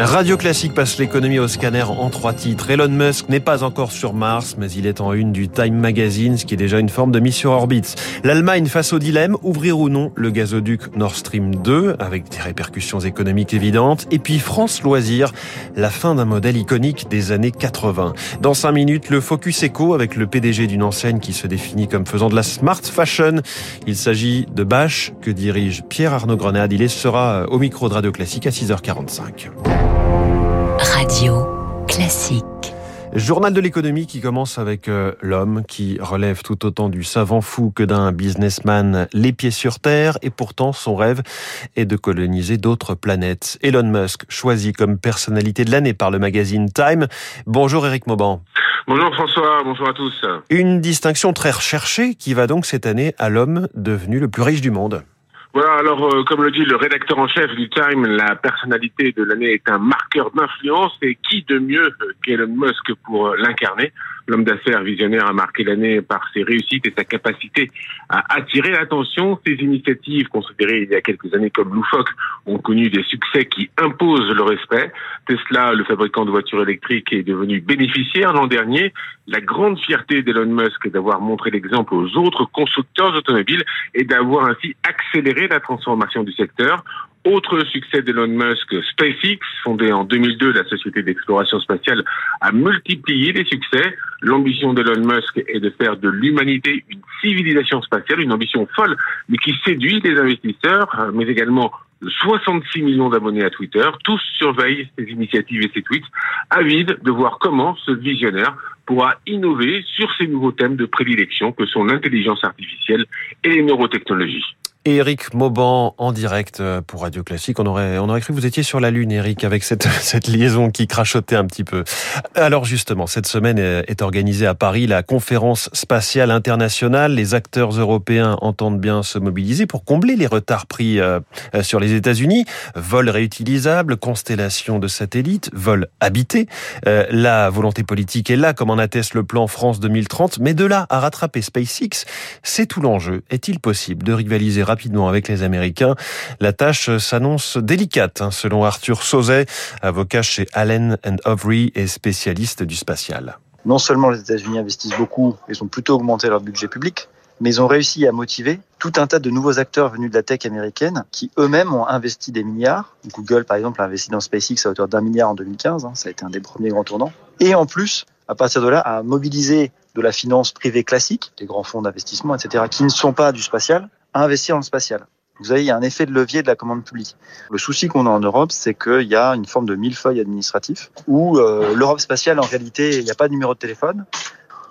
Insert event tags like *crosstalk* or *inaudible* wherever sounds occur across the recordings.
Radio Classique passe l'économie au scanner en trois titres. Elon Musk n'est pas encore sur Mars, mais il est en une du Time Magazine, ce qui est déjà une forme de mission orbite. L'Allemagne face au dilemme, ouvrir ou non le gazoduc Nord Stream 2, avec des répercussions économiques évidentes. Et puis France Loisirs, la fin d'un modèle iconique des années 80. Dans cinq minutes, le Focus Eco avec le PDG d'une enseigne qui se définit comme faisant de la smart fashion. Il s'agit de Bâche, que dirige Pierre Arnaud Grenade. Il sera au micro de Radio Classique à 6h45. Classique. Journal de l'économie qui commence avec euh, l'homme qui relève tout autant du savant fou que d'un businessman les pieds sur terre et pourtant son rêve est de coloniser d'autres planètes. Elon Musk choisi comme personnalité de l'année par le magazine Time. Bonjour Eric Mauban. Bonjour François, bonjour à tous. Une distinction très recherchée qui va donc cette année à l'homme devenu le plus riche du monde. Voilà, alors euh, comme le dit le rédacteur en chef du Time, la personnalité de l'année est un marqueur d'influence. Et qui de mieux qu'Elon Musk pour l'incarner? L'homme d'affaires visionnaire a marqué l'année par ses réussites et sa capacité à attirer l'attention. Ses initiatives, considérées il y a quelques années comme loufoques, ont connu des succès qui imposent le respect. Tesla, le fabricant de voitures électriques, est devenu bénéficiaire l'an dernier. La grande fierté d'Elon Musk est d'avoir montré l'exemple aux autres constructeurs automobiles et d'avoir ainsi accéléré la transformation du secteur. Autre succès d'Elon Musk, SpaceX, fondée en 2002, la société d'exploration spatiale, a multiplié les succès. L'ambition d'Elon Musk est de faire de l'humanité une civilisation spatiale, une ambition folle, mais qui séduit les investisseurs, mais également 66 millions d'abonnés à Twitter. Tous surveillent ses initiatives et ses tweets, avides de voir comment ce visionnaire pourra innover sur ces nouveaux thèmes de prédilection que sont l'intelligence artificielle et les neurotechnologies. Eric Mauban en direct euh, pour Radio Classique. On aurait, on aurait cru que vous étiez sur la Lune, Eric, avec cette, *laughs* cette liaison qui crachotait un petit peu. Alors justement, cette semaine est organisée à Paris la conférence spatiale internationale. Les acteurs européens entendent bien se mobiliser pour combler les retards pris euh, euh, sur les États-Unis. Vol réutilisable, constellation de satellites, vol habité. La volonté politique est là, comme en atteste le plan France 2030. Mais de là à rattraper SpaceX, c'est tout l'enjeu. Est-il possible de rivaliser rapidement avec les Américains. La tâche s'annonce délicate, hein, selon Arthur Sauzet, avocat chez Allen Overy et spécialiste du spatial. Non seulement les États-Unis investissent beaucoup, ils ont plutôt augmenté leur budget public, mais ils ont réussi à motiver tout un tas de nouveaux acteurs venus de la tech américaine qui eux-mêmes ont investi des milliards. Google, par exemple, a investi dans SpaceX à hauteur d'un milliard en 2015. Hein, ça a été un des premiers grands tournants. Et en plus, à partir de là, a mobilisé de la finance privée classique, des grands fonds d'investissement, etc., qui ne sont pas du spatial, investir dans le spatial. Vous savez, il y a un effet de levier de la commande publique. Le souci qu'on a en Europe, c'est qu'il y a une forme de millefeuille administratif où euh, l'Europe spatiale, en réalité, il n'y a pas de numéro de téléphone.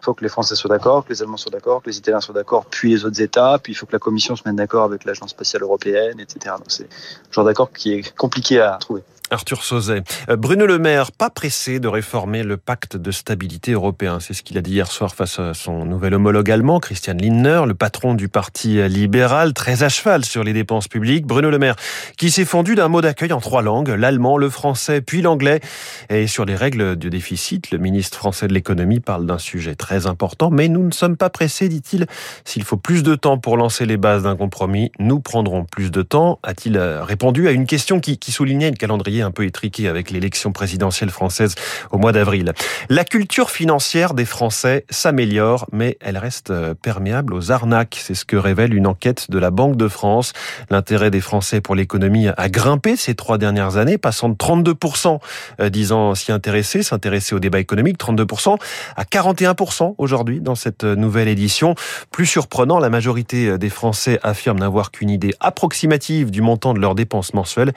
Il faut que les Français soient d'accord, que les Allemands soient d'accord, que les Italiens soient d'accord, puis les autres États, puis il faut que la Commission se mette d'accord avec l'Agence spatiale européenne, etc. C'est un genre d'accord qui est compliqué à trouver. Arthur Sauzet. Euh, Bruno Le Maire, pas pressé de réformer le pacte de stabilité européen. C'est ce qu'il a dit hier soir face à son nouvel homologue allemand, Christian Lindner, le patron du parti libéral, très à cheval sur les dépenses publiques. Bruno Le Maire, qui s'est fondu d'un mot d'accueil en trois langues, l'allemand, le français, puis l'anglais. Et sur les règles du déficit, le ministre français de l'économie parle d'un sujet très important, mais nous ne sommes pas pressés, dit-il. S'il faut plus de temps pour lancer les bases d'un compromis, nous prendrons plus de temps, a-t-il répondu à une question qui, qui soulignait une calendrier un peu étriqué avec l'élection présidentielle française au mois d'avril. La culture financière des Français s'améliore, mais elle reste euh, perméable aux arnaques. C'est ce que révèle une enquête de la Banque de France. L'intérêt des Français pour l'économie a grimpé ces trois dernières années, passant de 32% euh, disant s'y intéresser, s'intéresser au débat économique, 32% à 41% aujourd'hui dans cette euh, nouvelle édition. Plus surprenant, la majorité des Français affirment n'avoir qu'une idée approximative du montant de leurs dépenses mensuelles,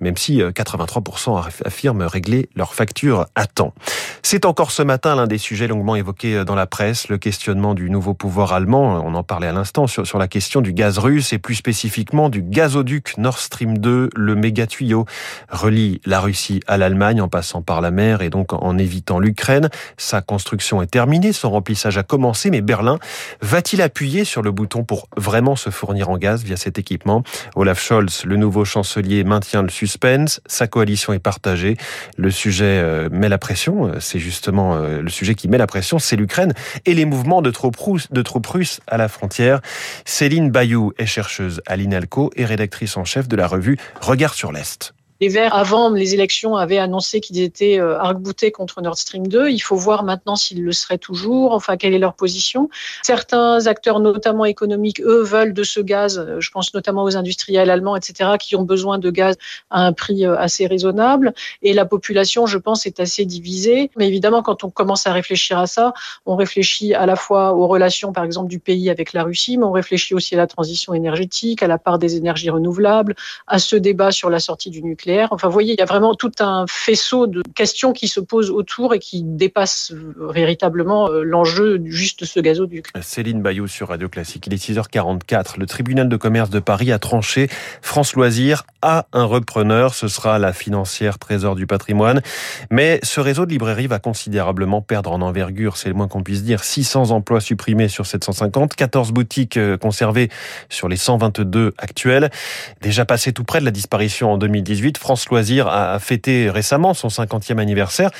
même si 80 83% affirment régler leurs factures à temps. C'est encore ce matin l'un des sujets longuement évoqués dans la presse, le questionnement du nouveau pouvoir allemand. On en parlait à l'instant sur, la question du gaz russe et plus spécifiquement du gazoduc Nord Stream 2, le méga tuyau relie la Russie à l'Allemagne en passant par la mer et donc en évitant l'Ukraine. Sa construction est terminée, son remplissage a commencé, mais Berlin va-t-il appuyer sur le bouton pour vraiment se fournir en gaz via cet équipement? Olaf Scholz, le nouveau chancelier, maintient le suspense coalition est partagée. Le sujet euh, met la pression. C'est justement euh, le sujet qui met la pression, c'est l'Ukraine et les mouvements de troupes, russes, à la frontière. Céline Bayou est chercheuse à l'INALCO et rédactrice en chef de la revue Regard sur l'Est. Les Verts, avant les élections, avaient annoncé qu'ils étaient euh, arc-boutés contre Nord Stream 2. Il faut voir maintenant s'ils le seraient toujours, enfin, quelle est leur position. Certains acteurs, notamment économiques, eux, veulent de ce gaz. Euh, je pense notamment aux industriels allemands, etc., qui ont besoin de gaz à un prix euh, assez raisonnable. Et la population, je pense, est assez divisée. Mais évidemment, quand on commence à réfléchir à ça, on réfléchit à la fois aux relations, par exemple, du pays avec la Russie, mais on réfléchit aussi à la transition énergétique, à la part des énergies renouvelables, à ce débat sur la sortie du nucléaire Enfin, vous voyez, il y a vraiment tout un faisceau de questions qui se posent autour et qui dépassent véritablement euh, l'enjeu juste de ce gazoduc. Céline Bayou sur Radio Classique. Il est 6h44. Le tribunal de commerce de Paris a tranché. France Loisirs a un repreneur. Ce sera la financière Trésor du patrimoine. Mais ce réseau de librairies va considérablement perdre en envergure. C'est le moins qu'on puisse dire. 600 emplois supprimés sur 750, 14 boutiques euh, conservées sur les 122 actuelles. Déjà passé tout près de la disparition en 2018. France Loisirs a fêté récemment son 50e anniversaire.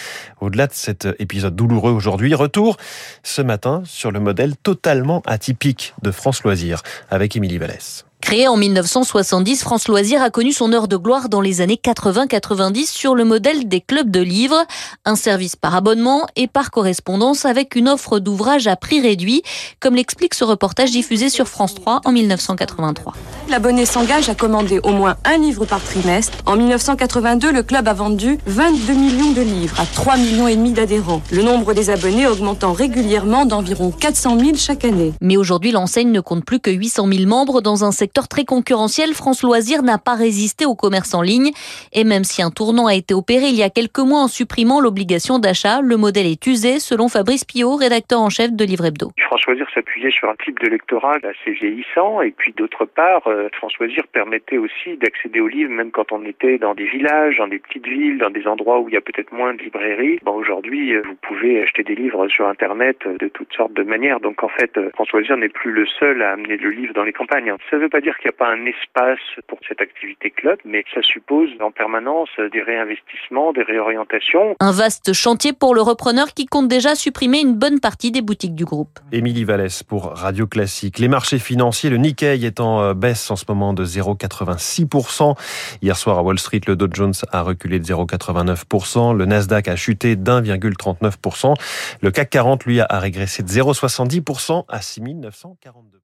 Au-delà de cet épisode douloureux aujourd'hui, retour ce matin sur le modèle totalement atypique de France Loisirs avec Émilie Vallès. Créé en 1970, France Loisirs a connu son heure de gloire dans les années 80-90 sur le modèle des clubs de livres, un service par abonnement et par correspondance avec une offre d'ouvrages à prix réduit, comme l'explique ce reportage diffusé sur France 3 en 1983. L'abonné s'engage à commander au moins un livre par trimestre. En 1982, le club a vendu 22 millions de livres à 3 millions et demi d'adhérents. Le nombre des abonnés augmentant régulièrement d'environ 400 000 chaque année. Mais aujourd'hui, l'enseigne ne compte plus que 800 000 membres dans un secteur très concurrentiel, France Loisirs n'a pas résisté au commerce en ligne. Et même si un tournant a été opéré il y a quelques mois en supprimant l'obligation d'achat, le modèle est usé, selon Fabrice Pillot, rédacteur en chef de Livre Hebdo. France Loisirs s'appuyait sur un type de lectorat assez vieillissant. Et puis d'autre part, euh, France Loisirs permettait aussi d'accéder aux livres même quand on était dans des villages, dans des petites villes, dans des endroits où il y a peut-être moins de librairies. Aujourd'hui, euh, vous pouvez acheter des livres sur Internet de toutes sortes de manières. Donc en fait, euh, France Loisirs n'est plus le seul à amener le livre dans les campagnes. Ça veut pas dire qu'il n'y a pas un espace pour cette activité club, mais ça suppose en permanence des réinvestissements, des réorientations. Un vaste chantier pour le repreneur qui compte déjà supprimer une bonne partie des boutiques du groupe. Émilie Vallès pour Radio Classique. Les marchés financiers, le Nikkei est en euh, baisse en ce moment de 0,86%. Hier soir à Wall Street, le Dow Jones a reculé de 0,89%. Le Nasdaq a chuté d'1,39%. Le CAC 40, lui, a régressé de 0,70% à 6942.